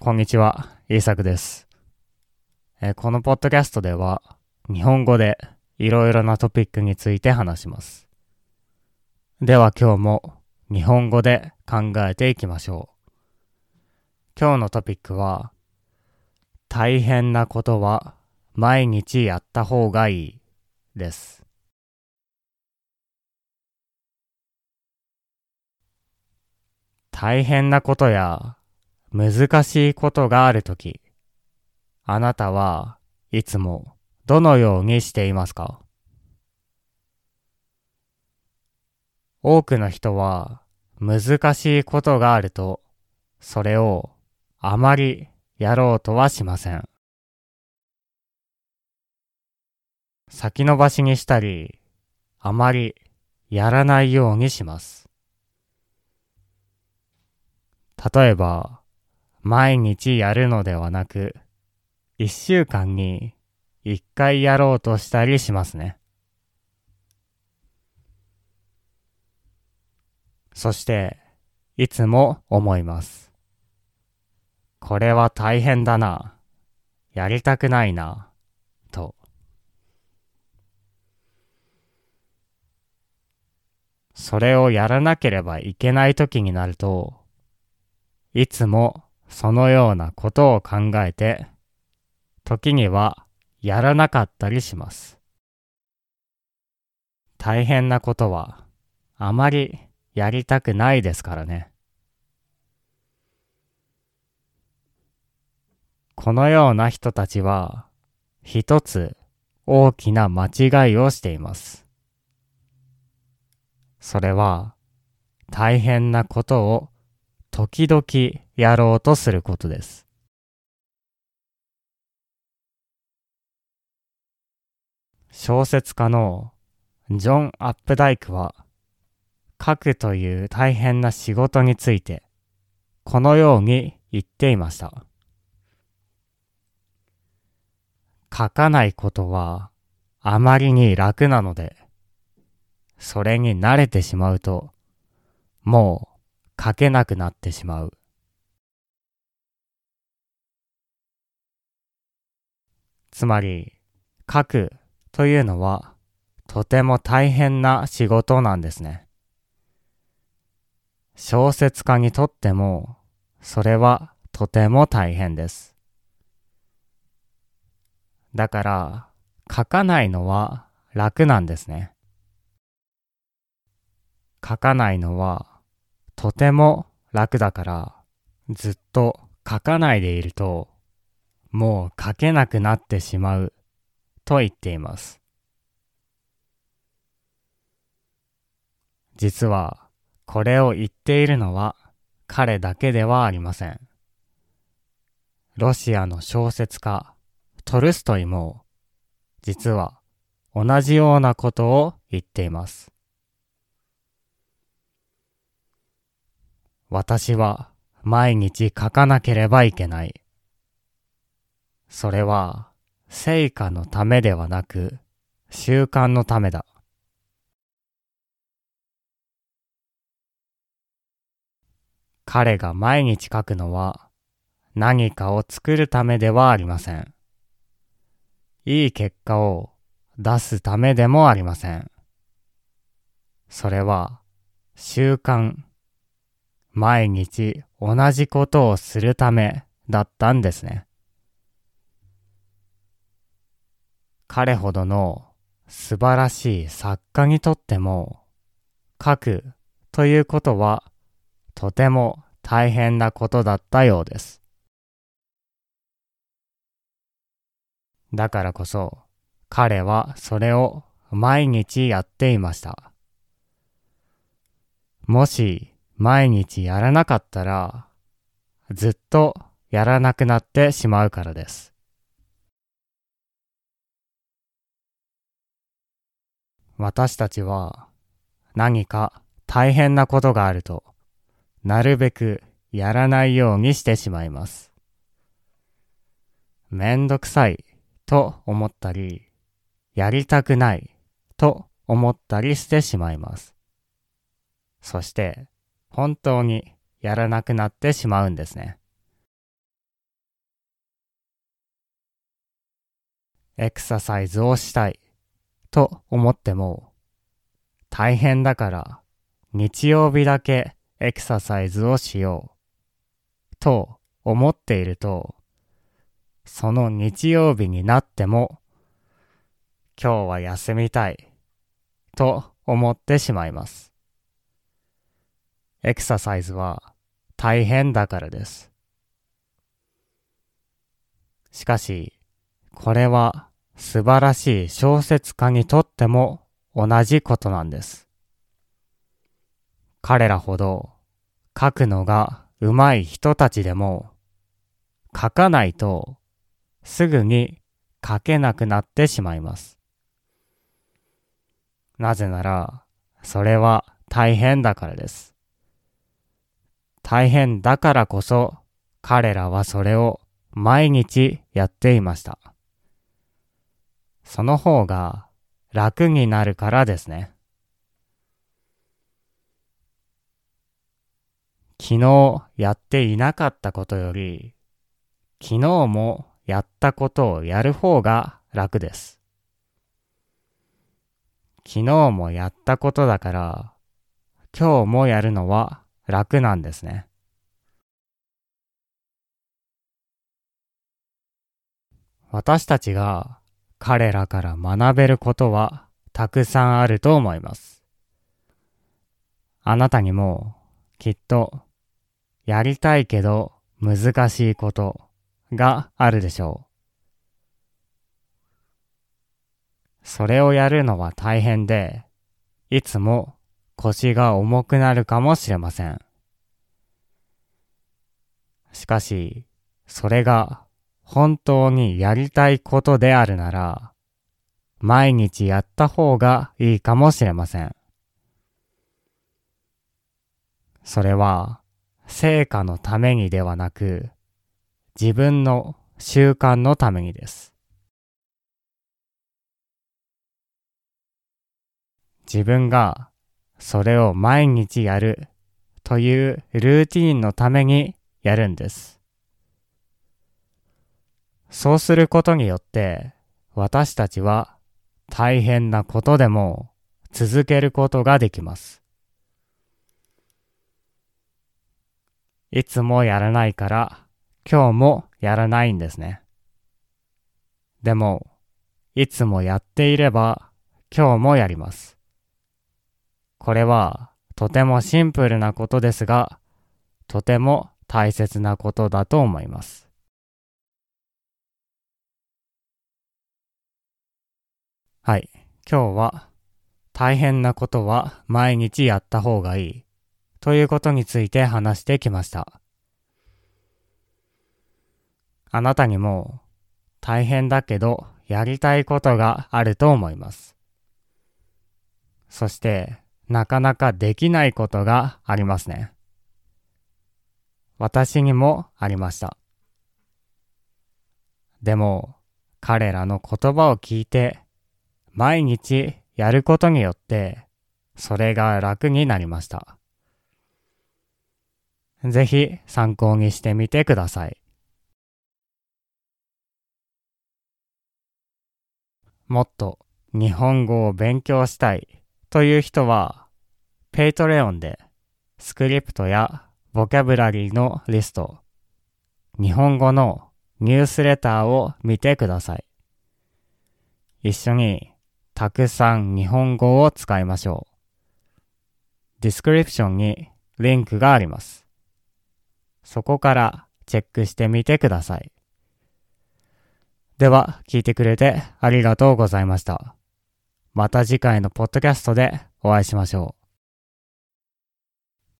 こんにちは、イーサクです。えーこのポッドキャストでは、日本語でいろいろなトピックについて話します。では今日も日本語で考えていきましょう。今日のトピックは、大変なことは毎日やった方がいいです。大変なことや難しいことがあるとき、あなたはいつもどのようにしていますか？多くの人は難しいことがあると、それをあまりやろうとはしません。先延ばしにしたり、あまりやらないようにします。例えば、毎日やるのではなく、一週間に一回やろうとしたりしますね。そして、いつも思います。これは大変だな。やりたくないな。と。それをやらなければいけない時になると、いつもそのようなことを考えて、時にはやらなかったりします。大変なことはあまりやりたくないですからね。このような人たちは一つ大きな間違いをしています。それは大変なことを時々やろうとすることです。小説家のジョン・アップダイクは書くという大変な仕事についてこのように言っていました。書かないことはあまりに楽なので、それに慣れてしまうと、もう書けなくなってしまう。つまり、書くというのはとても大変な仕事なんですね。小説家にとっても、それはとても大変です。だから、書かないのは楽なんですね。書かないのはとても楽だから、ずっと書かないでいると、もう書けなくなってしまうと言っています。実は、これを言っているのは彼だけではありません。ロシアの小説家、トルストイも、実は同じようなことを言っています。私は毎日書かなければいけない。それは成果のためではなく習慣のためだ。彼が毎日書くのは何かを作るためではありません。いい結果を出すためでもありません。それは習慣、毎日同じことをするためだったんですね。彼ほどの素晴らしい作家にとっても書くということはとても大変なことだったようです。だからこそ彼はそれを毎日やっていました。もし毎日やらなかったらずっとやらなくなってしまうからです。私たちは何か大変なことがあるとなるべくやらないようにしてしまいます。めんどくさいと思ったり、やりたくないと思ったりしてしまいます。そして本当にやらなくなってしまうんですね。エクササイズをしたいと思っても大変だから日曜日だけエクササイズをしようと思っているとその日曜日になっても今日は休みたいと思ってしまいます。エクササイズは大変だからです。しかし、これは素晴らしい小説家にとっても同じことなんです。彼らほど書くのが上手い人たちでも書かないとすぐに書けなくなってしまいます。なぜなら、それは大変だからです。大変だからこそ彼らはそれを毎日やっていました。その方が楽になるからですね。昨日やっていなかったことより、昨日もやったことをやる方が楽です。昨日もやったことだから、今日もやるのは楽なんですね。私たちが彼らから学べることはたくさんあると思います。あなたにもきっとやりたいけど難しいことがあるでしょう。それをやるのは大変で、いつも腰が重くなるかもしれません。しかし、それが本当にやりたいことであるなら、毎日やった方がいいかもしれません。それは、成果のためにではなく、自分の習慣のためにです。自分がそれを毎日やるというルーティンのためにやるんです。そうすることによって私たちは大変なことでも続けることができます。いつもやらないから今日もやらないんですね。でも、いつもやっていれば今日もやります。これはとてもシンプルなことですが、とても大切なことだと思います。はい。今日は大変なことは毎日やった方がいいということについて話してきました。あなたにも大変だけどやりたいことがあると思います。そしてなかなかできないことがありますね。私にもありました。でも彼らの言葉を聞いて毎日やることによって、それが楽になりました。ぜひ参考にしてみてください。もっと日本語を勉強したいという人は、 Patreon でスクリプトやボキャブラリーのリスト、日本語のニュースレターを見てください。一緒にたくさん日本語を使いましょう。ディスクリプションにリンクがあります。そこからチェックしてみてください。では、聞いてくれてありがとうございました。また次回のポッドキャストでお会いしましょう。